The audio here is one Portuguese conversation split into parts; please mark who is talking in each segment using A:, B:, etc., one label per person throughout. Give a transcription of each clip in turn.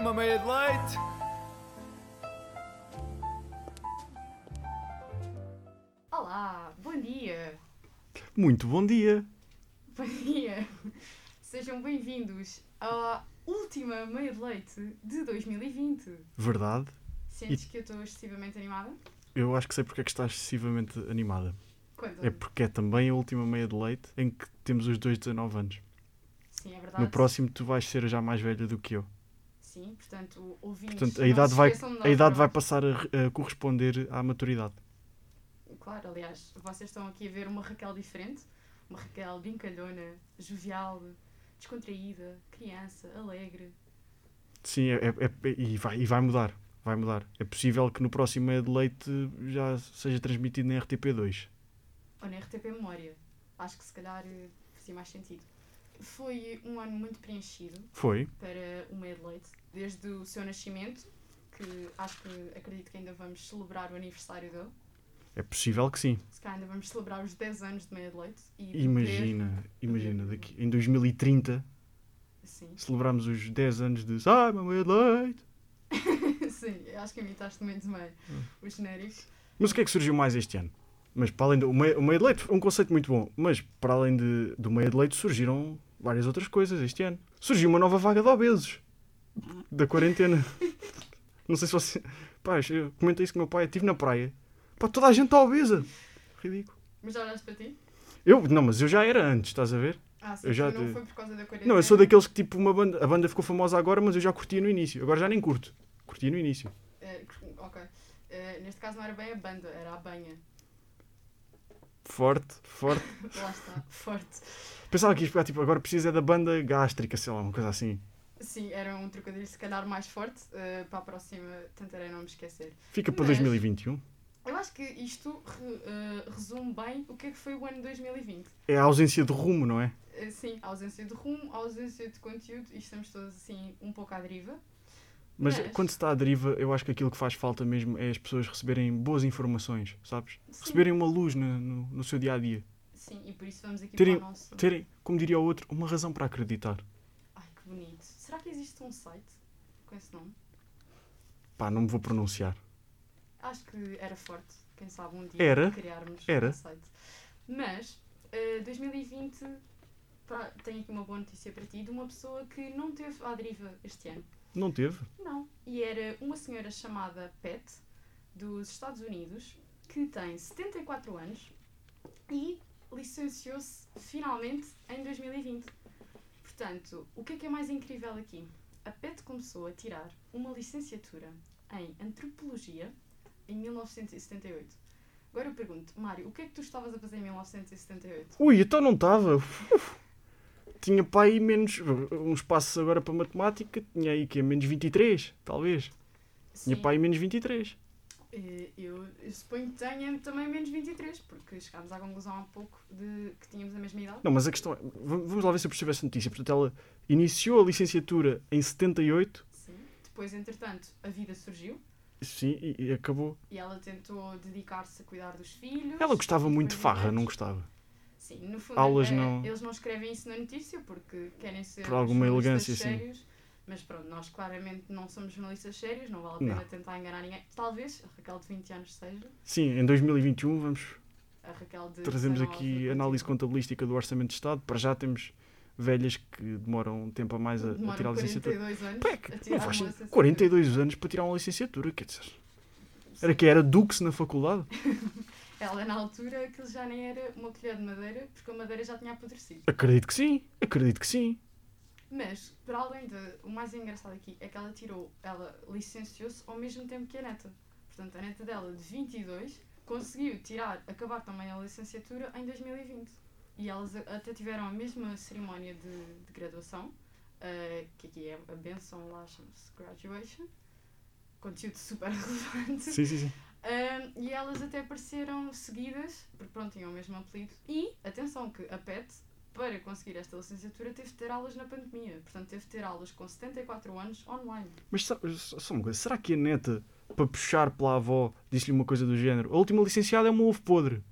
A: uma meia de leite.
B: Olá, bom dia.
C: Muito bom dia.
B: Bom dia. Sejam bem-vindos à última meia de leite de 2020.
C: Verdade.
B: Sentes que eu estou excessivamente animada?
C: Eu acho que sei porque é que estás excessivamente animada.
B: Conta-me.
C: É porque é também a última meia de leite em que temos os dois 19 anos.
B: Sim, é verdade.
C: No próximo tu vais ser já mais velha do que eu.
B: Sim, portanto, ouvintes.
C: Portanto, a idade vai,
B: nós,
C: a idade vai passar a, a corresponder à maturidade.
B: Claro, aliás, vocês estão aqui a ver uma Raquel diferente. Uma Raquel brincalhona, jovial, descontraída, criança, alegre.
C: Sim, é, é- é- e, vai, e vai mudar. Vai mudar. É possível que no próximo meia de leite já seja transmitido na RTP2.
B: Ou na RTP Memória. Acho que se calhar eh, fazia mais sentido. Foi um ano muito preenchido
C: Foi?
B: para o meia de leite, desde o seu nascimento, que acho que acredito que ainda vamos celebrar o aniversário dele.
C: É possível que sim.
B: Se calhar ainda vamos celebrar os 10 anos de meia de leite. E poder-
C: Imagina, imagina, daqui, em 2030
B: Sim.
C: celebramos os 10 anos de Sai, uma meia de leite.
B: Sim, acho que imitaste muito bem
C: Hum.
B: o genérico.
C: Mas o que é que surgiu mais este ano? Mas para além do o meio, o meio de leite, um conceito muito bom. Mas para além de, do meio de leite surgiram várias outras coisas este ano. Surgiu uma nova vaga de obesos da quarentena. Não sei se você. Pá, eu comentei isso com o meu pai. Estive na praia. Pá, toda a gente está obesa. Ridículo.
B: Mas já olhaste para ti?
C: Eu, não, mas eu já era antes, estás a ver?
B: Ah, sim,
C: Eu já
B: não foi por causa da quarentena.
C: Não, eu sou daqueles que tipo uma banda. A banda ficou famosa agora, mas eu já curtia no início. Agora já nem curto. Curtia no início.
B: Eh, ok. Eh, neste caso não era bem a banda, era a banha.
C: Forte, forte.
B: Lá está, forte.
C: Pensava que ia pegar, tipo, agora precisa é da banda gástrica, sei lá, uma coisa assim.
B: Sim, era um trocadilho se calhar mais forte. eh, para a próxima tentarei não me esquecer.
C: Fica para
B: Mas-
C: 2021.
B: Eu acho que isto eh, resume bem o que é que foi o ano 2020.
C: É a ausência de rumo, não é?
B: Eh, sim, a ausência de rumo, a ausência de conteúdo e estamos todos assim um pouco à deriva.
C: Mas
B: Mas-
C: quando se está à deriva, eu acho que aquilo que faz falta mesmo é as pessoas receberem boas informações, sabes?
B: Sim,
C: Receberem uma luz no, no, no seu dia a dia.
B: sim, e por isso vamos aqui
C: Terem-
B: para o nosso.
C: Terem, como diria o outro, uma razão para acreditar.
B: Ai que bonito. Será que existe um site com esse nome?
C: Pá, não me vou pronunciar.
B: Acho que era forte, quem sabe um dia
C: Era.
B: criarmos
C: Era.
B: um site. Mas eh, 2020 pra- tenho aqui uma boa notícia para ti de uma pessoa que não teve à deriva este ano.
C: Não teve?
B: Não. E era uma senhora chamada Pat, dos Estados Unidos, que tem 74 anos e licenciou-se finalmente em 2020. Portanto, o que é que é mais incrível aqui? A Pat começou a tirar uma licenciatura em Antropologia em 1978. Agora eu pergunto, Mário, o que é que tu estavas a fazer em 1978?
C: Ui, então não estava. Tinha pá aí menos. uns passos agora para matemática. Tinha aí que é menos 23, talvez. Tinha
B: Sim,
C: pá aí menos 23.
B: eh, eu, eu suponho que tenha também menos 23, porque chegámos à conclusão há pouco de que tínhamos a mesma idade.
C: Não, mas a questão é. vam- Vamos lá ver se eu percebo essa notícia. Portanto, ela iniciou a licenciatura em 78.
B: Sim. Depois, entretanto, a vida surgiu
C: Sim, e, e acabou.
B: e ela tentou dedicar-se a cuidar dos filhos.
C: Ela gostava muito de farra, não gostava.
B: Sim, no fundo,
C: Aulas
B: eh,
C: não-
B: eles não escrevem isso na notícia porque querem ser
C: Por alguma elegância, sim.
B: sérios. Mas pronto, nós claramente não somos jornalistas sérios, não vale a pena
C: Não.
B: tentar enganar ninguém. Talvez a Raquel de 20 anos seja,
C: Sim, em 2021 vamos trazemos
B: 19
C: aqui análise contabilística do Orçamento de Estado. Para já temos velhas que demoram um tempo a mais a, a tirar a licenciatura.
B: 42 anos
C: é que
B: a
C: não faz
B: uma
C: sentido.
B: licenciatura.
C: 42 anos para tirar uma licenciatura, quer dizer. Era
B: Sim.
C: que era Dux na faculdade?
B: Ela, na altura, aquilo já nem era uma colher de madeira, porque a madeira já tinha apodrecido.
C: Acredito que sim, acredito que sim.
B: Mas, para além de. O mais engraçado aqui é que ela tirou. Ela licenciou-se ao mesmo tempo que a neta. Portanto, a neta dela, de 22, conseguiu tirar, acabar também a licenciatura em 2020. E elas até tiveram a mesma cerimónia de, de graduação, eh, que aqui é a benção, lá chama-se graduation. Conteúdo super relevante.
C: Sim, sim, sim.
B: Ahm, e elas até apareceram seguidas, porque pronto, tinham o mesmo apelido. E, atenção, que a PET, para conseguir esta licenciatura, teve de ter aulas na pandemia. Portanto, teve de ter aulas com 74 anos online.
C: Mas só, uma coisa, será que a neta, para puxar pela avó, disse-lhe uma coisa do género? A última licenciada é uma ovo podre.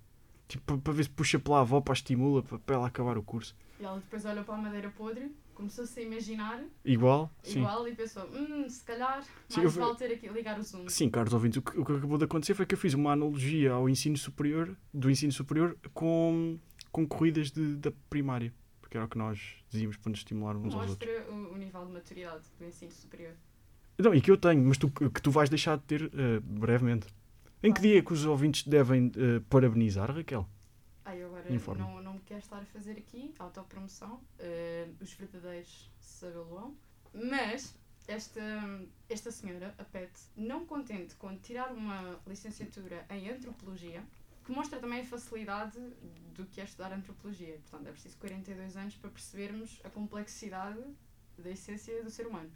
C: Tipo, para, ver se puxa pela avó, para a estimula, para, ela acabar o curso.
B: E ela depois olhou para a madeira podre, começou-se a imaginar
C: Igual, sim.
B: igual e pensou, hum, se calhar
C: Sim,
B: mais vale ter aqui, ligar o zoom.
C: Sim, caros ouvintes, o que, o que acabou de acontecer foi que eu fiz uma analogia ao ensino superior, do ensino superior com, com corridas de, da primária. Porque era o que nós dizíamos para nos estimular uns aos outros.
B: Mostra o, o nível de maturidade do ensino superior.
C: Não, e que eu tenho, mas tu, que tu vais deixar de ter eh, brevemente. Em que dia é que os ouvintes devem eh, parabenizar, Raquel?
B: Ai, agora
C: Informe.
B: não, não me quero estar a fazer aqui autopromoção. eh, os verdadeiros sabê-lo-ão. Mas esta, esta senhora, a Pet, não contente com tirar uma licenciatura em antropologia, que mostra também a facilidade do que é estudar antropologia. Portanto, é preciso 42 anos para percebermos a complexidade da essência do ser humano.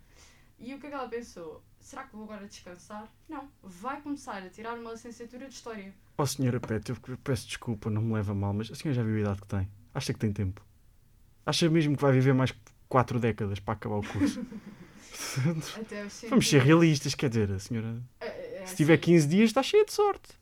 B: E o que é que ela pensou? Será que vou agora descansar? Não. Vai começar a tirar uma licenciatura de História.
C: Oh, senhora Pet, eu peço desculpa, não me leva mal, mas a senhora já viu a idade que tem? Acha que tem tempo? Acha mesmo que vai viver mais 4 décadas para acabar o curso? Vamos ser
B: 100.
C: realistas, quer dizer, a senhora.
B: É- é
C: Se tiver
B: assim.
C: 15 dias, está cheia de sorte.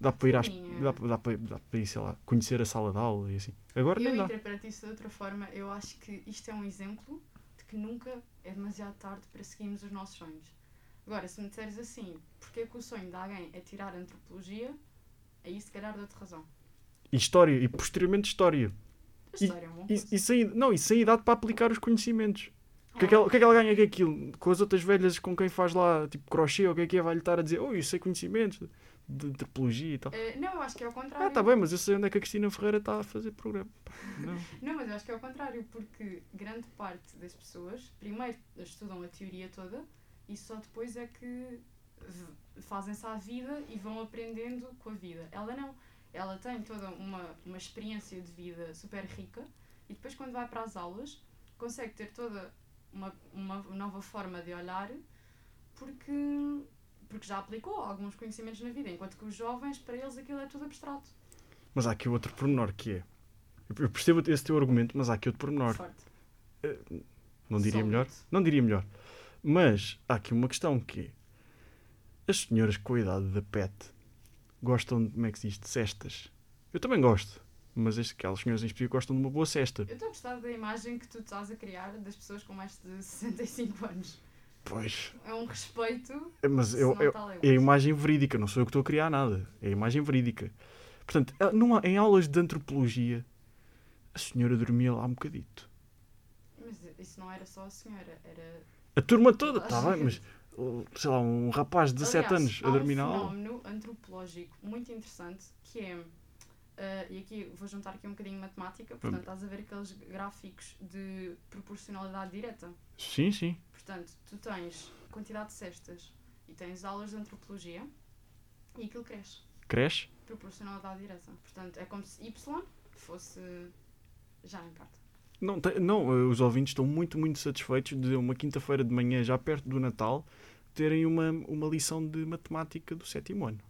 C: Dá para ir, às,
B: Minha.
C: dá, dá, para, dá para ir, sei lá, conhecer a sala de aula e assim. Agora
B: Eu
C: nem dá.
B: interpreto isso de outra forma. Eu acho que isto é um exemplo que nunca é demasiado tarde para seguirmos os nossos sonhos. Agora, se me disseres assim, porque é que o sonho de alguém é tirar antropologia, aí se calhar dou-te razão.
C: E história, e posteriormente história.
B: A
C: E-
B: história é um bom
C: E,
B: curso.
C: e sem, não, e sem idade para aplicar os conhecimentos. O que, é que
B: Ah,
C: ela, o que é que ela ganha com aquilo? Com as outras velhas com quem faz lá, tipo, crochê, ou o que é que é? Vai-lhe estar a dizer, oh, eu sei conhecimentos de antropologia e tal.
B: eh, não, eu acho que é ao contrário.
C: Ah, tá bem, mas eu sei onde é que a Cristina Ferreira está a fazer programa. Não.
B: Não, mas eu acho que é ao contrário, porque grande parte das pessoas primeiro estudam a teoria toda e só depois é que fazem-se à vida e vão aprendendo com a vida. Ela não. Ela tem toda uma, uma experiência de vida super rica e depois, quando vai para as aulas, consegue ter toda uma, uma nova forma de olhar porque, porque já aplicou alguns conhecimentos na vida, enquanto que os jovens, para eles, aquilo é tudo abstrato.
C: Mas há aqui outro pormenor que é. Eu percebo esse teu argumento, mas há aqui outro pormenor.
B: Forte.
C: Não diria melhor? Não diria melhor. Mas há aqui uma questão que é. As senhoras com a idade da pet gostam de, como é que se diz, de cestas. Eu também gosto. Mas as- aquelas senhoras em específico gostam de uma boa cesta.
B: Eu estou a gostar da imagem que tu estás a criar das pessoas com mais de 65 anos.
C: Pois.
B: É um respeito.
C: Mas eu, eu-
B: está
C: é a imagem verídica, não sou eu que estou a criar nada. É a imagem verídica. Portanto, não há- em aulas de antropologia, a senhora dormia lá um bocadito.
B: Mas isso não era só a senhora, era.
C: A turma toda, está bem, mas sei lá, um rapaz de 17
B: Aliás,
C: anos a dormir
B: um
C: na aula.
B: fenómeno antropológico muito interessante que é. Ah, e aqui vou juntar aqui um bocadinho de matemática, portanto, estás a ver aqueles gráficos de proporcionalidade direta.
C: Sim, sim.
B: Portanto, tu tens quantidade de cestas e tens aulas de antropologia e aquilo cresce.
C: Cresce.
B: Proporcionalidade direta. Portanto, é como se y fosse já em parte.
C: Não, não, uh, os ouvintes estão muito, muito satisfeitos de uma quinta-feira de manhã, já perto do Natal, terem uma, uma lição de matemática do sétimo ano.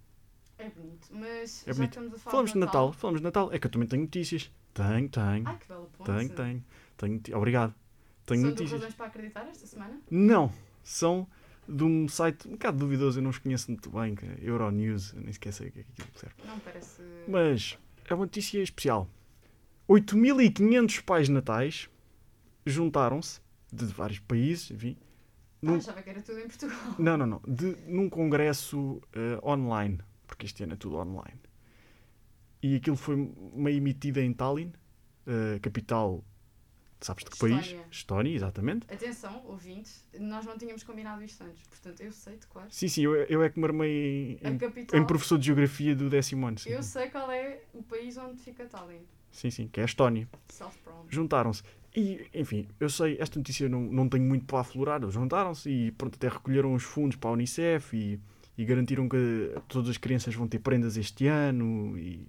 B: É bonito, mas
C: É bonito.
B: estamos a falar
C: Falamos
B: de
C: de Natal, falamos de Natal. É que eu também tenho notícias. Tenho, tenho,
B: Ai, que bela ponte.
C: tenho, tenho. tenho Obrigado. Tenho
B: São
C: notícias.
B: razões para acreditar esta semana?
C: Não, são de um site um bocado duvidoso, eu não os conheço muito bem, que é Euronews, eu nem sequer sei o que é que aquilo serve.
B: Não parece.
C: Mas é uma notícia especial. 8.500 pais natais juntaram-se, de vários países, enfim,
B: Ah,
C: num,
B: achava que era tudo em Portugal.
C: não, não, não, de, num congresso eh, online, porque este ano é tudo online. E aquilo foi meio emitido em Tallinn, eh, capital, sabes de que país?
B: Estónia.
C: Exatamente.
B: Atenção, ouvintes, nós não tínhamos combinado isto antes, portanto eu sei de cor.
C: Sim, sim, eu, eu é que me armei em,
B: capital.
C: em professor de geografia do décimo ano. Sim,
B: Eu sei qual é o país onde fica Tallinn.
C: sim, sim, que é a Estónia. Juntaram-se. E, enfim, eu sei, esta notícia não, não tenho muito para aflorar. Eles juntaram-se e pronto, até recolheram os fundos para a Unicef e, e garantiram que todas as crianças vão ter prendas este ano e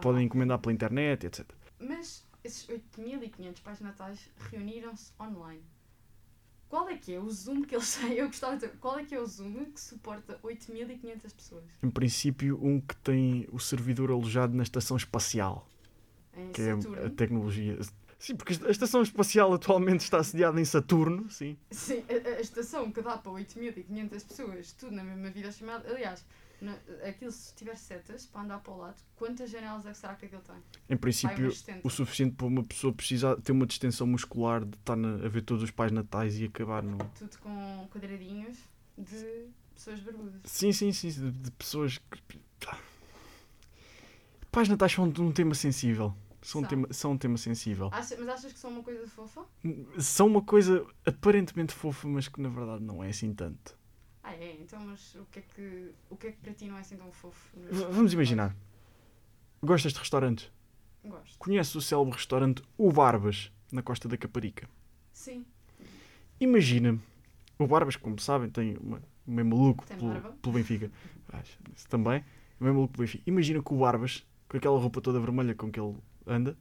C: podem encomendar pela internet, etc.
B: Mas esses 8.500 pais natais reuniram-se online. Qual é que é o Zoom que eles têm? Eu gostava de saber, qual é que é o Zoom que suporta 8.500 pessoas
C: Em princípio, um que tem o servidor alojado na estação espacial,
B: em
C: que é
B: Saturno?
C: a tecnologia. Sim, porque a estação espacial atualmente está sediada em Saturno, sim.
B: Sim, a, a estação que dá para 8.500 pessoas, tudo na mesma vida chamada. Aliás, Na- aquilo, se tiver setas para andar para o lado, quantas janelas é que será que aquilo tem?
C: Em princípio,
B: umas 70.
C: o suficiente para uma pessoa precisar ter uma distensão muscular de estar na- a ver todos os pais natais e acabar no.
B: Tudo com quadradinhos de pessoas barbudas.
C: Sim, sim, sim, de, de pessoas que. Pais natais são um tema sensível. São um
B: São.
C: tema, são um tema sensível.
B: Acha- mas achas que são uma coisa fofa?
C: São uma coisa aparentemente fofa, mas que na verdade não é assim tanto.
B: Ah, é? Então, mas o que é que, o que, é que para ti não é assim tão fofo?
C: vamos imaginar. Gostas de restaurantes?
B: Gosto.
C: Conheces o célebre restaurante O Barbas, na Costa da Caparica?
B: Sim.
C: Imagina, o Barbas, como sabem, tem uma, um meio maluco pelo, pelo Benfica. Acho, também. Um meio maluco pelo Benfica. Imagina que o Barbas, com aquela roupa toda vermelha com que ele anda,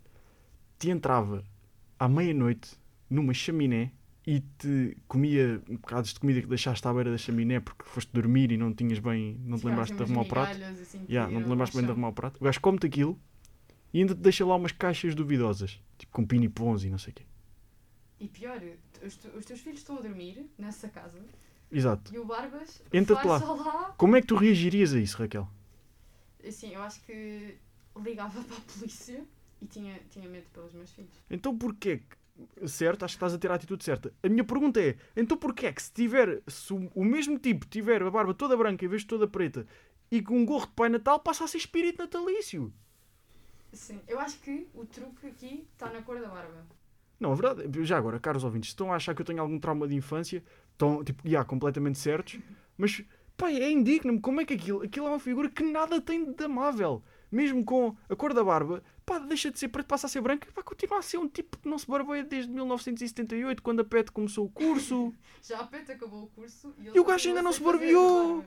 C: te entrava à meia-noite numa chaminé e te comia um bocado de comida que deixaste à beira da chaminé porque foste dormir e não tinhas bem, não te lembraste de arrumar o prato.
B: assim,
C: Yeah, não te lembraste bem de arrumar o prato. O gajo come-te aquilo e ainda te deixa lá umas caixas duvidosas, tipo com pinipons e não sei o quê.
B: E pior, os, te- os teus filhos estão a dormir nessa casa
C: Exato.
B: e o Barbas
C: Entra-te
B: vai
C: lá.
B: lá.
C: Como é que tu reagirias a isso, Raquel?
B: Assim, eu acho que ligava para a polícia e tinha, tinha medo pelos meus filhos.
C: Então porquê que... Certo, acho que estás a ter a atitude certa. A minha pergunta é, então porquê é que se tiver, se o, o mesmo tipo tiver a barba toda branca em vez de toda preta e com um gorro de Pai Natal, passa a ser espírito natalício?
B: Sim, eu acho que o truque aqui está na cor da barba.
C: Não, a verdade, já agora, caros ouvintes, estão a achar que eu tenho algum trauma de infância, estão, tipo, já, completamente certos, mas, pá, é indigno-me, como é que aquilo, aquilo é uma figura que nada tem de amável. Mesmo com a cor da barba, pá, deixa de ser preto, passa a ser branco, vai continuar a ser um tipo que não se barbeia desde 1978, quando a PET começou o curso.
B: Já a Peta acabou o curso e, ele
C: E o gajo ainda não se barbeou.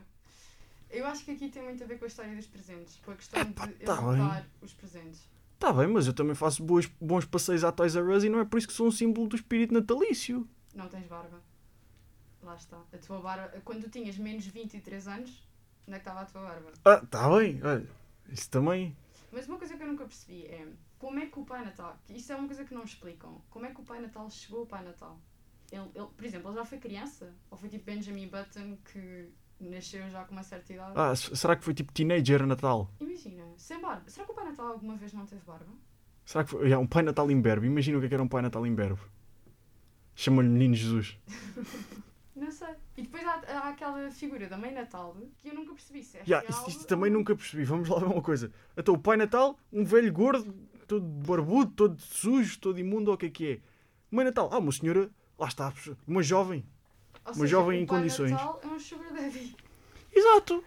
B: Eu acho que aqui tem muito a ver com a história dos presentes, com a questão
C: Epá,
B: de
C: tá
B: exaltar os presentes.
C: Tá bem, mas eu também faço boas, bons passeios à Toys R Us e não é por isso que sou um símbolo do espírito natalício.
B: Não tens barba. Lá está. A tua barba, quando tu tinhas menos de 23 anos, onde é que estava a tua barba?
C: Ah, tá bem, olha, isso também.
B: Mas uma coisa que eu nunca percebi é como é que o Pai Natal, que isso é uma coisa que não me explicam, como é que o Pai Natal chegou ao Pai Natal? Ele, ele, por exemplo, ele já foi criança? Ou foi tipo Benjamin Button que nasceu já com uma certa idade?
C: Ah, será que foi tipo teenager Natal?
B: Imagina, sem barba. Será que o Pai Natal alguma vez não teve barba?
C: Será que foi? Yeah, um Pai Natal imberbe. Imagina o que é que era um Pai Natal imberbe. Chama-lhe Menino Jesus.
B: Não sei. E depois há, há aquela figura da Mãe Natal que eu nunca percebi se é
C: Yeah,
B: real ou
C: também nunca percebi. Vamos lá ver uma coisa. Então, o Pai Natal, um velho gordo, todo barbudo, todo sujo, todo imundo, ou o que é que é? Mãe Natal, ah, uma senhora, lá está, uma jovem.
B: Ou
C: uma
B: seja,
C: jovem
B: o
C: em
B: Pai
C: condições.
B: Natal é um sugar daddy
C: Exato,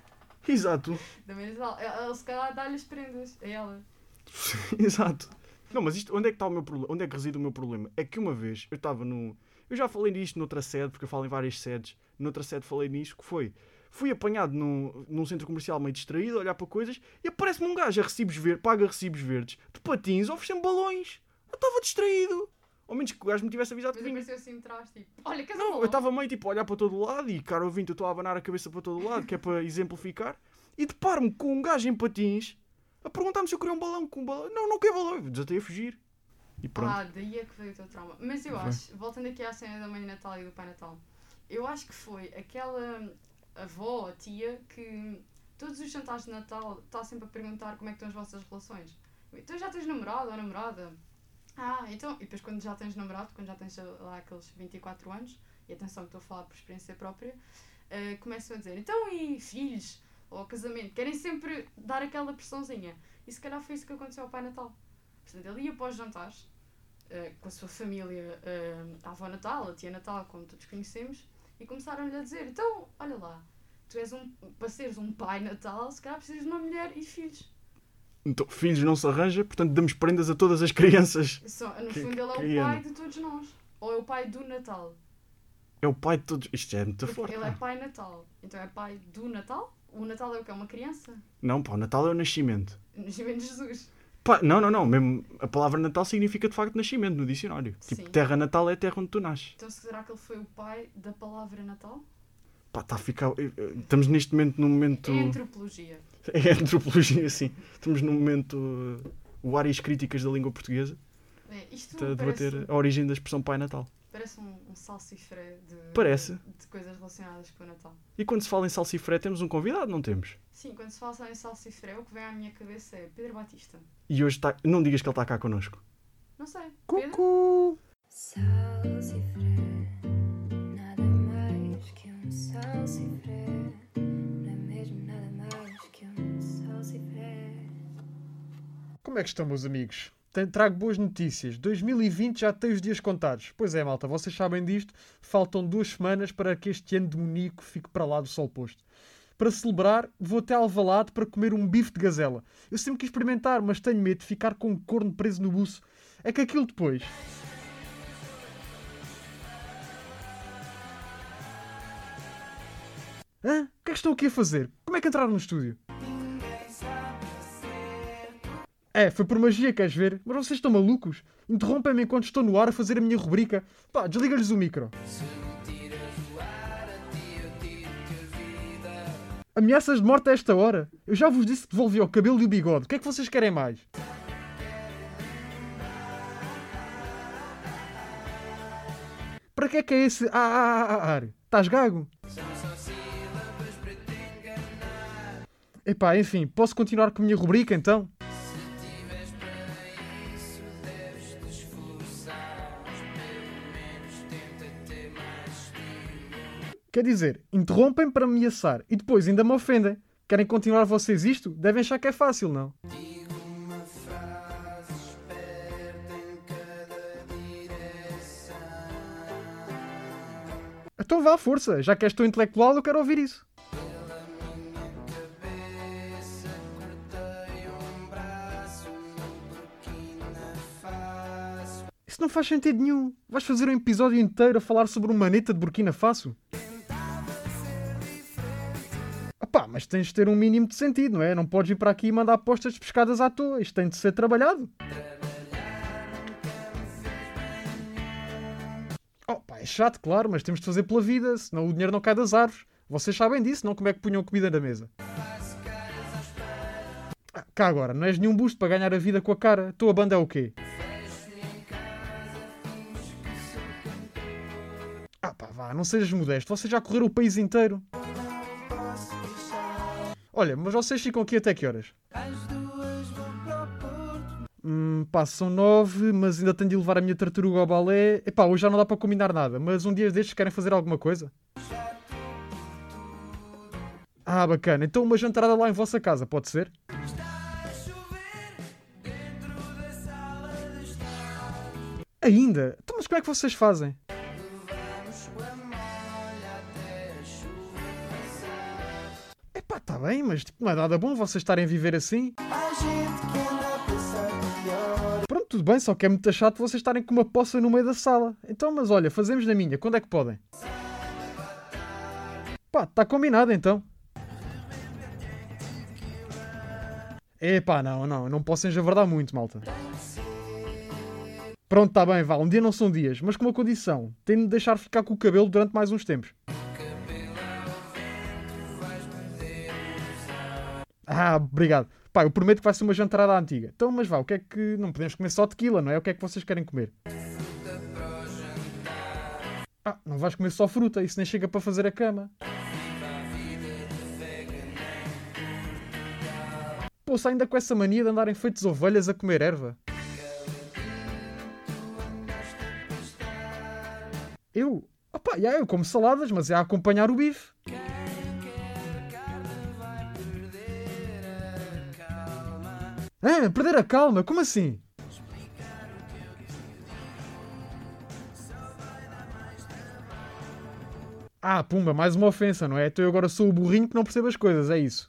C: exato,
B: da Mãe Natal. Ele se calhar dá-lhe as prendas a ela.
C: exato. Não, mas isto, onde é que está o meu problema? Onde é que reside o meu problema? É que uma vez eu estava no. Eu já falei nisto noutra sede, porque eu falo em várias sedes. Noutra sede falei nisso, que foi. Fui apanhado num, num centro comercial meio distraído, a olhar para coisas, e aparece-me um gajo a recibos verdes, paga recibos verdes, de patins, oferecendo balões. Eu estava distraído. Ao menos que o gajo me tivesse avisado que
B: Depois
C: vinha.
B: apareceu assim de trás, tipo, olha, que
C: Não, eu estava meio tipo a olhar para todo o lado e, caro ouvinte, eu estou a abanar a cabeça para todo o lado, que é para exemplificar, e deparo-me com um gajo em patins a perguntar-me se eu queria um balão com um balão. Não, não quero balão. Eu desatei a fugir. E pronto.
B: Ah, daí é que veio o teu trauma. Mas eu
C: Foi.
B: acho, voltando aqui à cena da Mãe Natal e do Pai Natal, eu acho que foi aquela avó ou tia que todos os jantares de Natal está sempre a perguntar como é que estão as vossas relações. Então já tens namorado ou namorada? Ah, então. E depois quando já tens namorado, quando já tens lá aqueles 24 anos, e atenção que estou a falar por experiência própria, eh, começam a dizer, então e filhos? Ou casamento? Querem sempre dar aquela pressãozinha. E se calhar foi isso que aconteceu ao Pai Natal. Portanto, ele ia para os jantares eh, com a sua família, eh, a avó Natal, a tia Natal, como todos conhecemos, e começaram-lhe a dizer: então, olha lá, tu és um, para seres um pai Natal, se calhar precisas de uma mulher e filhos.
C: Então, filhos não se arranja, portanto damos prendas a todas as crianças.
B: Só, no
C: Que-
B: fundo, ele é o pai de todos nós. Ou é o pai do Natal.
C: É o pai de todos. Isto é muito forte.
B: ele é pai Natal. Então é pai do Natal? O Natal é o que? É uma criança?
C: Não, pá, o Natal é o nascimento.
B: Nascimento de Jesus.
C: Pá, não, não, não. Mesmo a palavra Natal significa de facto nascimento no dicionário. Tipo,
B: Sim.
C: terra natal é a terra onde tu nasces.
B: Então será que ele foi o pai da palavra Natal?
C: Pá, está a ficar. eh, eh, Estamos neste momento num momento.
B: É antropologia.
C: É antropologia, assim. Estamos num momento. Uh, o áreas críticas da língua portuguesa.
B: É, isto
C: Está a
B: parece...
C: debater a origem da expressão Pai Natal.
B: Parece um, um salsifré de,
C: Parece.
B: de coisas relacionadas com o Natal.
C: E quando se fala em salsifré, temos um convidado, não temos?
B: Sim, quando se fala em salsifré, o que vem à minha cabeça é Pedro Batista.
C: E hoje está. Não digas que ele está cá connosco.
B: Não sei.
C: Cucu!
A: Salsifré, nada mais que um salsifré. Não é mesmo nada mais que um salsifré.
D: Como é que estão, meus amigos? Trago boas notícias. 2020 já tem os dias contados. Pois é, malta, vocês sabem disto. Faltam duas semanas para que este ano demoníaco fique para lá do sol posto. Para celebrar, vou até Alvalade para comer um bife de gazela. Eu sempre quis experimentar, mas tenho medo de ficar com um corno preso no buço. É que aquilo depois... Hã? O que é que estão aqui a fazer? Como é que entraram no estúdio? É, foi por magia, queres ver? Mas vocês estão malucos? Interrompem-me enquanto estou no ar a fazer a minha rubrica. Pá, desliga-lhes o micro. Ameaças de morte a esta hora? Eu já vos disse que devolvi o cabelo e o bigode. O que é que vocês querem mais? Para que é que é esse ah, ah, ah, ar? Estás gago? Epá, enfim, posso continuar com a minha rubrica então? Quer dizer, interrompem para me ameaçar e depois ainda me ofendem. Querem continuar vocês isto? Devem achar que é fácil, não? Então vá, força. Já que és tão intelectual, eu quero ouvir isso. Isso não faz sentido nenhum. Vais fazer um episódio inteiro a falar sobre uma maneta de Burkina Faso? Opá, mas tens de ter um mínimo de sentido, não é? Não podes vir para aqui e mandar apostas pescadas à toa. Isto tem de ser trabalhado. Opa, é chato, claro, mas temos de fazer pela vida, senão o dinheiro não cai das árvores. Vocês sabem disso, não? Como é que punham comida na mesa? Ah, cá agora, não és nenhum busto para ganhar a vida com a cara. Tua banda é o quê? Ah pá, vá, não sejas modesto. Vocês já correram o país inteiro. Olha, mas vocês ficam aqui até que horas? Hum, pá, são nove, mas ainda tenho de levar a minha tartaruga ao balé. Epá, hoje já não dá para combinar nada, mas um dia destes querem fazer alguma coisa? Ah, bacana. Então uma jantarada lá em vossa casa, pode ser? Ainda? Então, mas como é que vocês fazem? Epá, tá bem, mas tipo, não é nada bom vocês estarem a viver assim. Pronto, tudo bem, só que é muito chato vocês estarem com uma poça no meio da sala. Então, mas olha, fazemos na minha, quando é que podem? Pá, tá combinado então. Epá, não, não, não posso enjavardar muito, malta. Pronto, tá bem, vá, um dia não são dias, mas com uma condição. Tenho de deixar ficar com o cabelo durante mais uns tempos. Ah, obrigado. Pá, eu prometo que vai ser uma jantarada antiga. Então, mas vá, o que é que. Não podemos comer só tequila, não é? O que é que vocês querem comer? Ah, não vais comer só fruta, isso nem chega para fazer a cama. Poxa, ainda com essa mania de andarem feitos ovelhas a comer erva. Eu? Opa, já, eu como saladas, mas é a acompanhar o bife. Ah, perder a calma? Como assim? Ah, pumba, mais uma ofensa, não é? Então eu agora sou o burrinho que não percebe as coisas, é isso.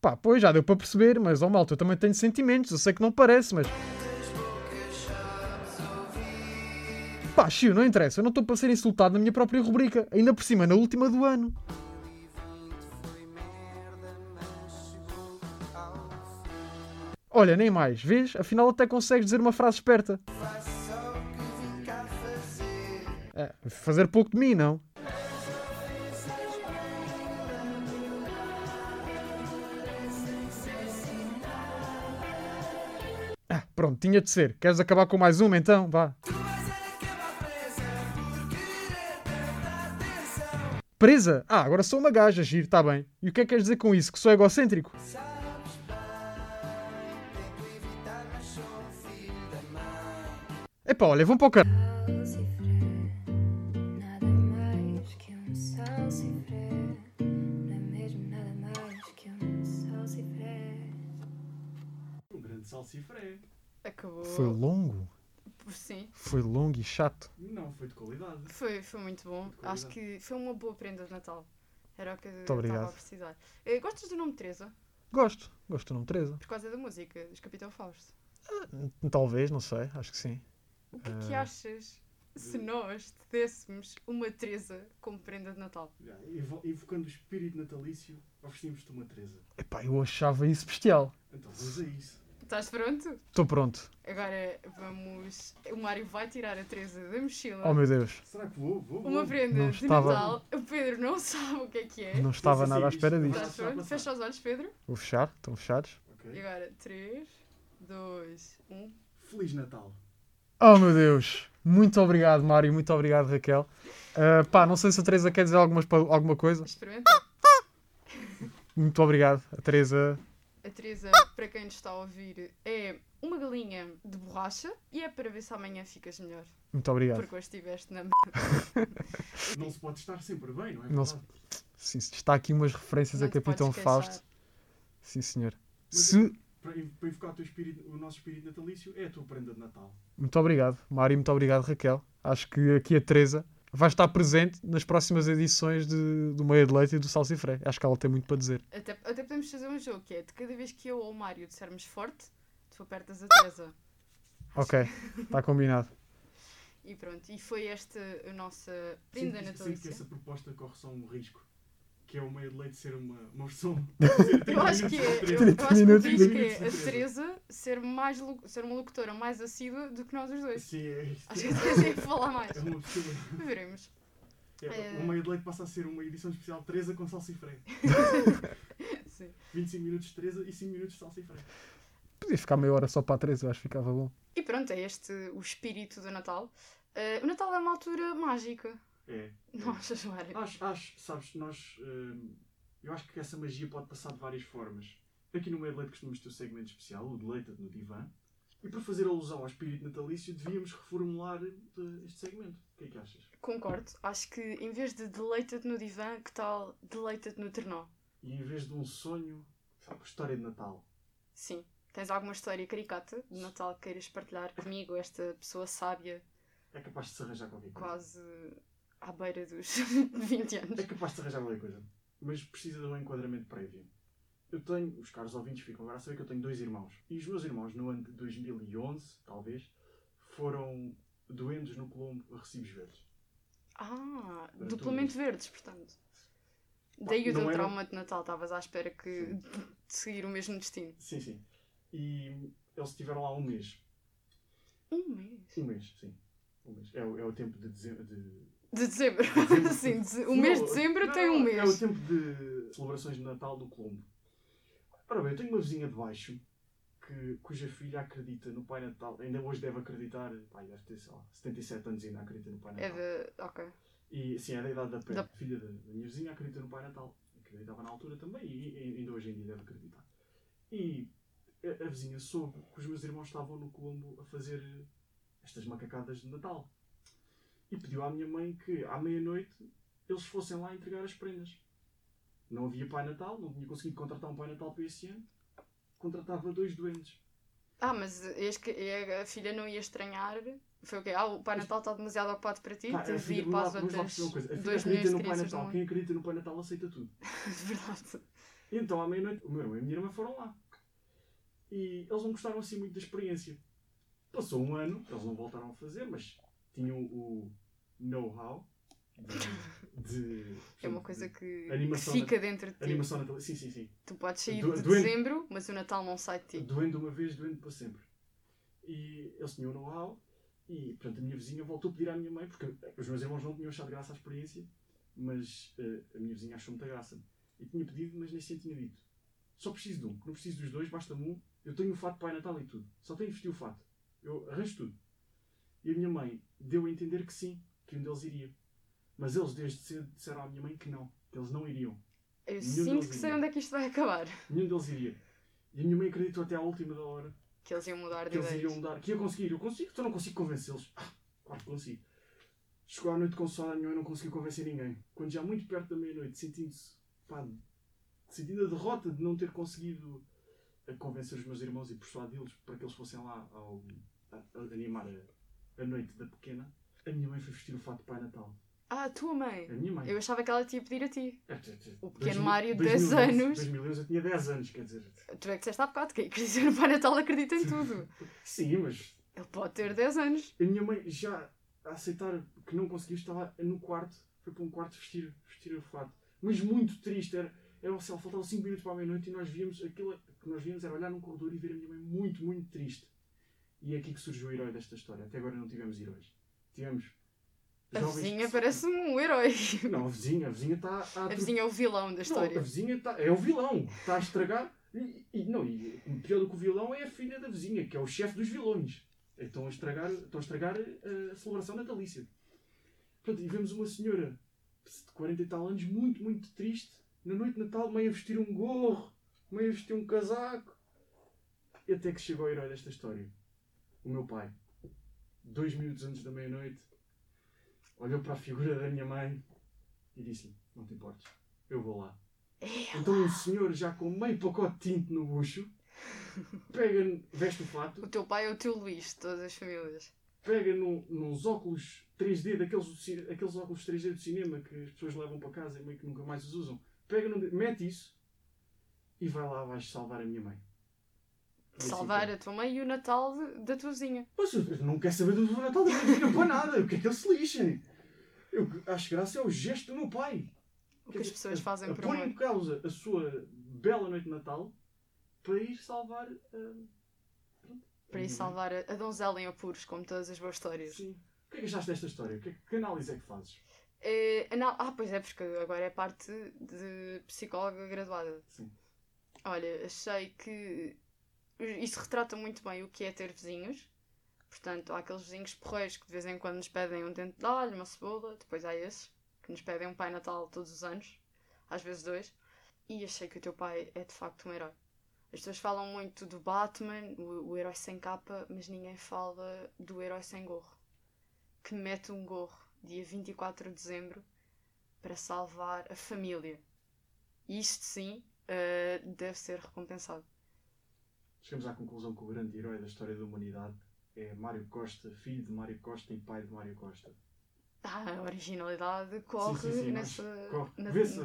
D: Pá, pois já deu para perceber, mas ó malta, eu também tenho sentimentos, eu sei que não parece, mas. Pá, Chiu, não interessa, eu não estou para ser insultado na minha própria rubrica, ainda por cima, na última do ano. Olha, nem mais, vês? Afinal até consegues dizer uma frase esperta. É, fazer pouco de mim, não? Ah, Pronto, tinha de ser. Queres acabar com mais uma então? Vá. Presa? Ah, agora sou uma gaja, giro, está bem. E o que é que queres dizer com isso? Que sou egocêntrico? Epá, olha, vão para o caralho.
A: Salsifré, nada mais que um é um salsifré.
C: Grande salsifré.
B: Acabou.
D: Foi longo.
B: Sim,
D: Foi longo e chato.
C: Não, foi de qualidade.
B: foi, foi muito bom. Acho que foi uma boa prenda de Natal. Era o que eu estava a precisar. Eh, gostas do nome Teresa?
D: Gosto. Gosto do nome Teresa.
B: Por causa da música, dos Capitão Fausto.
D: Talvez, não sei. Acho que sim.
B: O que é que achas se nós te dessemos uma Teresa como prenda de Natal?
C: Invocando o espírito natalício, oferecemos-te uma Teresa.
D: Epá, eu achava isso bestial.
C: Então vamos a isso.
B: Estás pronto?
D: Estou pronto.
B: Agora vamos. O Mário vai tirar a Teresa da mochila.
D: Oh meu Deus.
C: Será que vou? Vou, vou.
B: uma prenda
D: Não
B: de
D: estava-
B: Natal. O Pedro não sabe o que é que é.
D: Não estava
C: sim,
D: nada à
C: sim,
D: espera
C: isto-
D: disto.
B: Estás pronto?
C: passar.
B: Fecha os olhos, Pedro.
D: Vou fechar. Estão fechados.
B: E
C: Ok.
B: agora, 3, 2, 1.
C: Feliz Natal.
D: Oh meu Deus. Muito obrigado, Mário. Muito obrigado, Raquel. Ah, pá, não sei se a Teresa quer dizer algumas, alguma coisa.
B: Experimenta.
D: Muito obrigado. A Teresa.
B: A Teresa, para quem nos está a ouvir, é uma galinha de borracha e é para ver se amanhã ficas melhor.
D: Muito obrigado.
B: Porque hoje estiveste na.
C: Não se pode estar sempre bem, não é?
D: Não se-? Sim, está aqui umas referências
B: Não
D: a Capitão. Fausto. Sim, senhor.
C: Mas-
D: Se...
C: Para, invocar o, teu espírito, o nosso espírito natalício, é a tua prenda de Natal.
D: Muito obrigado, Mário. Muito obrigado, Raquel. Acho que aqui a Teresa vai estar presente nas próximas edições de, do Meia de Leite e do Salsifré. Acho que ela tem muito para dizer.
B: Até, até podemos fazer um jogo que é de cada vez que eu ou o Mário dissermos forte, tu apertas a Teresa.
D: Ok, está combinado.
B: E pronto, e foi esta a nossa prenda
C: Sinto, que- sinto que
B: natalícia.
C: essa proposta corre só um risco. Que é o meio de leite ser uma, uma versão.
B: Eu acho que é, eu, eu
D: 30
B: acho que o
C: de-
B: é a Teresa ser, mais, ser uma locutora mais assídua do que nós os dois.
C: Sim, é isto.
B: Acho que a Teresa ia falar mais.
C: É uma pessoa.
B: Veremos.
C: É,
B: É.
C: O meio de leite passa a ser uma edição especial Teresa com salsifré.
B: Sim.
C: 25 minutos de Teresa e 5 minutos de salsifré.
D: Podia ficar meia hora só para a Teresa, eu acho que ficava bom.
B: E pronto, é este o espírito do Natal. Eh, o Natal é uma altura mágica.
C: É.
B: Achas, Mário?
C: Acho, acho, sabes, nós. hum, eu acho que essa magia pode passar de várias formas. Aqui no meio de leite costumamos ter o segmento especial, o de leite no divã. E para fazer alusão ao espírito natalício, devíamos reformular eh, este segmento. O que é que achas?
B: Concordo. Acho que em vez de deleita-te no divã, que tal deleita-te no ternó?
C: E em vez de um sonho, sabe, história de Natal.
B: Sim. Tens alguma história caricata de Natal que queiras partilhar comigo, esta pessoa sábia,
C: É capaz de se arranjar qualquer coisa.
B: quase à beira dos 20 anos?
C: É capaz de arranjar qualquer coisa. Mas precisa de um enquadramento prévio. Eu tenho, os caros ouvintes ficam agora a saber que eu tenho dois irmãos. E os meus irmãos, no ano de 2011, talvez, foram doentes no Colombo a recibos verdes.
B: Ah,
C: Para
B: duplamente verdes, portanto. Daí o teu trauma de Natal, estavas à espera que de seguir o mesmo destino.
C: Sim, sim. E eles estiveram lá um mês.
B: Um mês.
C: Um mês, sim. Um mês. É, o- é o tempo de dezembro. De...
B: De dezembro.
C: Dezembro.
B: Sim, deze- o mês de dezembro
C: não,
B: tem um
C: É o
B: mês.
C: tempo de celebrações de Natal do Colombo. Ora bem, eu tenho uma vizinha de baixo que, cuja filha acredita no Pai Natal. Ainda hoje deve acreditar. Pai, deve ter, sei lá, 77 anos e ainda acredita no Pai
B: É
C: Natal.
B: de. Ok.
C: E sim, é da idade da Pé.
B: Da-
C: filha da, da minha vizinha acredita no Pai Natal. Acreditava na altura também e, e ainda hoje em dia deve acreditar. E a, a vizinha soube que os meus irmãos estavam no Colombo a fazer estas macacadas de Natal. E pediu à minha mãe que à meia-noite eles fossem lá entregar as prendas. Não havia Pai Natal, não tinha conseguido contratar um Pai Natal para esse ano. Contratava dois doentes.
B: Ah, mas que- é- a filha não ia estranhar. Foi o quê? Ah, o Pai Natal está demasiado ocupado para ti,
C: Pá,
B: de
C: a filha-
B: vir para as outras
C: uma coisa. A filha
B: 2 milhões
C: acredita
B: de
C: no Pai Natal. Quem acredita no Pai Natal aceita tudo.
B: Verdade.
C: Então, à meia-noite, o meu irmão e a minha irmã foram lá. E eles não gostaram assim muito da experiência. Passou um ano, eles não voltaram a fazer, mas tinham o know-how de, de-
B: É uma coisa que, que fica dentro de ti.
C: Animação natal. Sim, sim, sim.
B: Tu podes sair
C: Do-
B: de
C: doente.
B: dezembro, mas o Natal não sai de ti.
C: Doendo uma vez, doendo para sempre. E eles tinham o know-how. E, portanto, a minha vizinha voltou a pedir à minha mãe, porque os meus irmãos não tinham achado graça à experiência, mas eh, a minha vizinha achou muita graça. E tinha pedido, mas nem sequer tinha dito. Só preciso de um, que não preciso dos dois, basta-me um. Eu tenho o fato de Pai Natal e tudo. Só tenho de vestir o fato. Eu arranjo tudo. E a minha mãe deu a entender que sim, que um deles iria. Mas eles desde cedo disseram à minha mãe que não, que eles não iriam.
B: Eu
C: Nenhum
B: sinto que sei
C: iria.
B: onde é que isto vai acabar.
C: Nenhum deles iria. E a minha mãe acreditou até à última da hora
B: Que eles iam mudar de
C: que eles
B: ideias.
C: iriam mudar. Que ia conseguir. Eu consigo, então não consigo convencê-los. Ah, claro que consigo. Chegou à noite com sono, a minha mãe não conseguiu convencer ninguém. Quando já muito perto da meia-noite, sentindo-se, pá, sentindo a derrota de não ter conseguido a convencer os meus irmãos e persuadi-los para que eles fossem lá ao, a, a animar a, a noite da pequena, a minha mãe foi vestir o fato de Pai Natal.
B: Ah, a tua mãe.
C: A minha mãe.
B: Eu achava que ela te ia pedir a ti.
C: É, é, é,
B: O pequeno
C: 2000,
B: Mário,
C: 2011,
B: 10 anos.
C: 2011 eu tinha 10 anos, quer dizer.
B: Tu é que disseste há bocado que acredita no Pai Natal acredita em tudo.
C: Sim, mas
B: Ele pode ter 10 anos.
C: A minha mãe, já a aceitar que não conseguiu, estava no quarto, foi para um quarto vestir, vestir o fato. Mas muito triste, era, era o céu, faltavam 5 minutos para a meia-noite e nós víamos, aquilo que nós víamos era olhar num corredor e ver a minha mãe muito, muito triste. E é aqui que surgiu o herói desta história. Até agora não tivemos heróis. Tivemos.
B: A vizinha
C: que-
B: parece um herói.
C: Não, a vizinha, a vizinha está a.
B: A vizinha é o vilão da
C: Não, a
B: história.
C: vizinha está. É o vilão. Está a estragar. E, e- não, e pior do que o vilão é a filha da vizinha, que é o chefe dos vilões. Estão a estragar, estão a, estragar eh, a celebração natalícia. Portanto, e vemos uma senhora de 40 e tal anos, muito, muito triste, na noite de Natal, meio a vestir um gorro, meio a vestir um casaco. E até que chegou o herói desta história. O meu pai. Dois minutos antes da meia-noite, olhou para a figura da minha mãe e disse-lhe: Não te importes, eu vou lá. Então um senhor já com meio pacote de tinto no bucho, pega, veste o fato,
B: O teu pai é o teu Luís, de todas as famílias.
C: pega num, nos óculos 3D, daqueles, aqueles óculos 3D do cinema que as pessoas levam para casa e meio que nunca mais os usam, pega num, de- mete isso e vai lá abaixo salvar a minha mãe.
B: Salvar a tua mãe e o Natal de- da tua vizinha.
C: Mas eu não quero saber do Natal da minha filha para nada, eu quero que eles se lixem. Eu acho graça é o gesto do meu pai.
B: O que as pessoas fazem por
C: Põe em
B: amor.
C: causa a sua bela noite de Natal para ir salvar. ah,
B: Para ir salvar a, a donzela em apuros, como todas as boas histórias.
C: Sim. O que é que achaste desta história? Que, que análise é que fazes?
B: Eh, anal- Ah, pois é, porque agora é parte de psicóloga graduada.
C: Sim.
B: Olha, achei que isto retrata muito bem o que é ter vizinhos. Portanto, há aqueles vizinhos porreiros que de vez em quando nos pedem um dente de alho, uma cebola. Depois há esses que nos pedem um Pai Natal todos os anos, às vezes dois. E achei que o teu pai é de facto um herói. As pessoas falam muito do Batman, o, o herói sem capa, mas ninguém fala do herói sem gorro. Que mete um gorro dia 24 de dezembro para salvar a família. Isto sim eh, deve ser recompensado.
C: Chegamos à conclusão que o grande herói da história da humanidade é Mário Costa, filho de Mário Costa e pai de Mário Costa.
B: Ah, a originalidade corre
C: sim, sim,
B: nessa.
C: mas corre.
B: na,
C: Vê-se,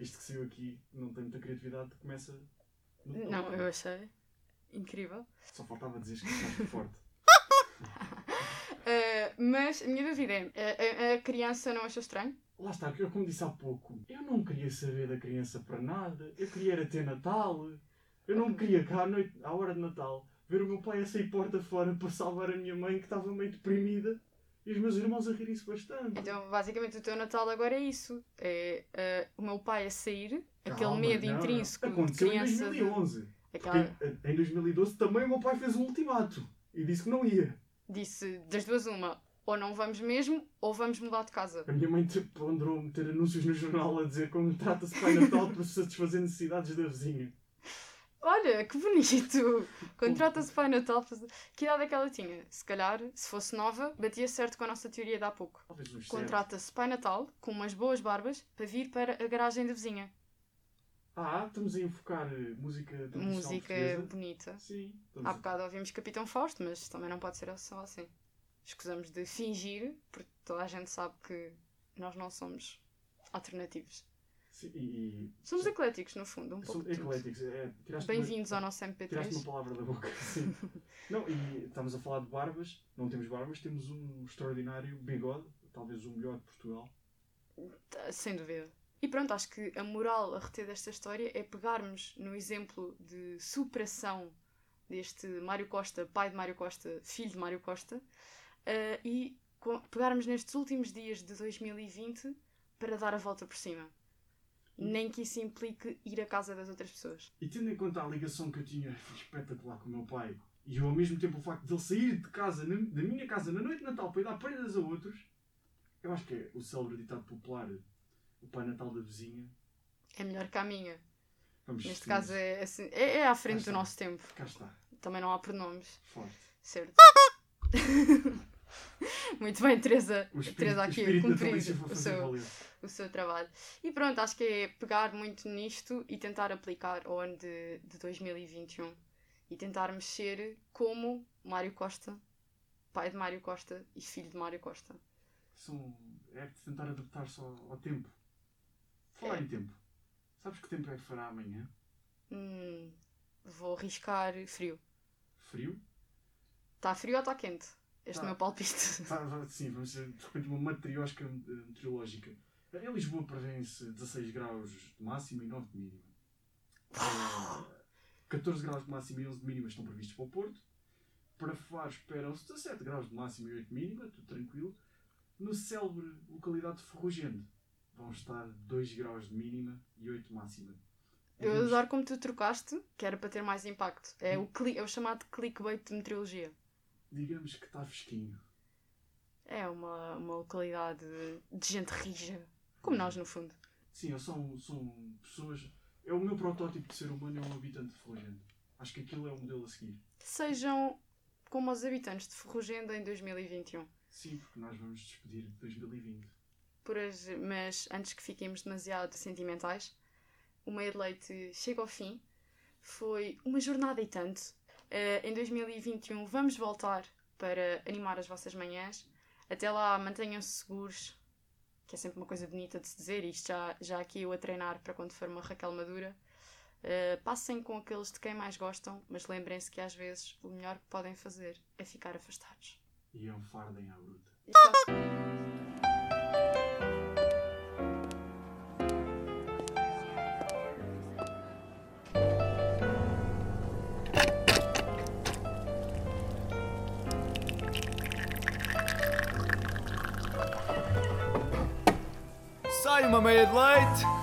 C: isto que saiu aqui não tem muita criatividade, começa. no-
B: Não, eu achei incrível.
C: Só faltava dizer que estás forte.
B: Eh, mas a minha dúvida é: a, a- a criança não achou estranho?
C: Lá está, eu como disse há pouco, eu não queria saber da criança para nada. Eu queria era ter Natal. Eu não queria cá à, noite, à hora de Natal ver o meu pai a sair porta fora para salvar a minha mãe que estava meio deprimida e os meus irmãos a rirem-se bastante.
B: Então, basicamente, o teu Natal agora é isso: é eh, o meu pai a sair, aquele
C: Calma,
B: medo
C: não, não.
B: intrínseco de
C: Aconteceu
B: criança.
C: em
B: de-
C: 2011.
B: aquela-
C: Porque em, em 2012 também o meu pai fez um ultimato e disse que não ia.
B: disse das duas, uma: ou não vamos mesmo, ou vamos mudar de casa.
C: A minha mãe te- ponderou meter anúncios no jornal a dizer como trata-se Pai Natal para satisfazer necessidades da vizinha.
B: Olha, que bonito! Contrata-se Pai Natal. Que idade é que ela tinha? Se calhar, se fosse nova, batia certo com a nossa teoria de há pouco. Contrata-se Pai Natal com umas boas barbas para vir para a garagem da vizinha.
C: Ah, estamos a enfocar eh, música tradicional
B: Música
C: portuguesa.
B: bonita.
C: Sim.
B: Há
C: a-
B: bocado ouvimos Capitão Fausto, mas também não pode ser só assim. Escusamos de fingir, porque toda a gente sabe que nós não somos alternativos.
C: Sim, e, e-
B: Somos ecléticos, no fundo, um pouco tudo.
C: ecléticos. É, tiraste
B: Bem-vindos
C: uma-
B: ao nosso
C: Tiraste uma
B: MP3.
C: palavra da boca. Sim. não, e estamos a falar de barbas. Não temos barbas, temos um extraordinário bigode. Talvez o melhor de Portugal.
B: Tá, Sem dúvida. E pronto, acho que a moral a reter desta história é pegarmos no exemplo de superação deste Mário Costa, pai de Mário Costa, filho de Mário Costa, eh, e pegarmos nestes últimos dias de 2020 para dar a volta por cima. Nem que isso implique ir à casa das outras pessoas.
C: E tendo em conta a ligação que eu tinha espetacular com o meu pai, e ao mesmo tempo o facto de ele sair de casa, da minha casa, na noite de Natal para ir dar prendas a outros, eu acho que é o célebre ditado popular, o Pai Natal da vizinha.
B: É melhor que a minha.
C: Vamos
B: Neste
C: seguir.
B: caso é, assim, é, é à frente do nosso tempo.
C: Cá está,
B: Também não há pronomes.
C: forte.
B: Certo. Muito bem, Teresa.
C: Espírito,
B: Teresa aqui cumprir
C: foi
B: o seu, o seu trabalho. E pronto, acho que é pegar muito nisto e tentar aplicar ao ano de, de 2021 e tentar mexer como Mário Costa, pai de Mário Costa e filho de Mário Costa.
C: São, é tentar adaptar-se ao, ao tempo. Falar
B: É.
C: em tempo. Sabes que tempo é que fará amanhã?
B: Hum, vou arriscar frio.
C: Frio?
B: Está frio ou está quente? Este é
C: Tá.
B: o meu palpite.
C: Tá, vai- sim, vamos ser de repente uma matriosca eh, meteorológica. Em Lisboa prevêem-se 16 graus de máxima e 9 de mínima. Eh, 14 graus de máxima e 11 de mínima estão previstos para o Porto. Para Faro esperam-se 17 graus de máxima e 8 de mínima, tudo tranquilo. No célebre localidade de Ferrugente vão estar 2 graus de mínima e 8 de máxima.
B: Eu adoro como tu trocaste, que era para ter mais impacto. É o, cli- é o chamado clickbait de meteorologia.
C: Digamos que está fresquinho.
B: É uma, uma localidade de gente rija. Como nós, no fundo.
C: Sim, são, são pessoas. É o meu protótipo de ser humano, é um habitante de Ferrugente. Acho que aquilo é o modelo a seguir.
B: Sejam como os habitantes de Ferrugenda em 2021.
C: Sim, porque nós vamos despedir de 2020.
B: Por hoje, mas antes que fiquemos demasiado sentimentais, o meio de leite chega ao fim. Foi uma jornada e tanto. Eh, em 2021 vamos voltar para animar as vossas manhãs. Até lá, mantenham-se seguros, que é sempre uma coisa bonita de se dizer. Isto já, já aqui eu a treinar para quando for uma Raquel Madura. Eh, passem com aqueles de quem mais gostam, mas lembrem-se que às vezes o melhor que podem fazer é ficar afastados.
C: E enfardem à bruta.
B: Isto é-
E: Sai uma meia de leite.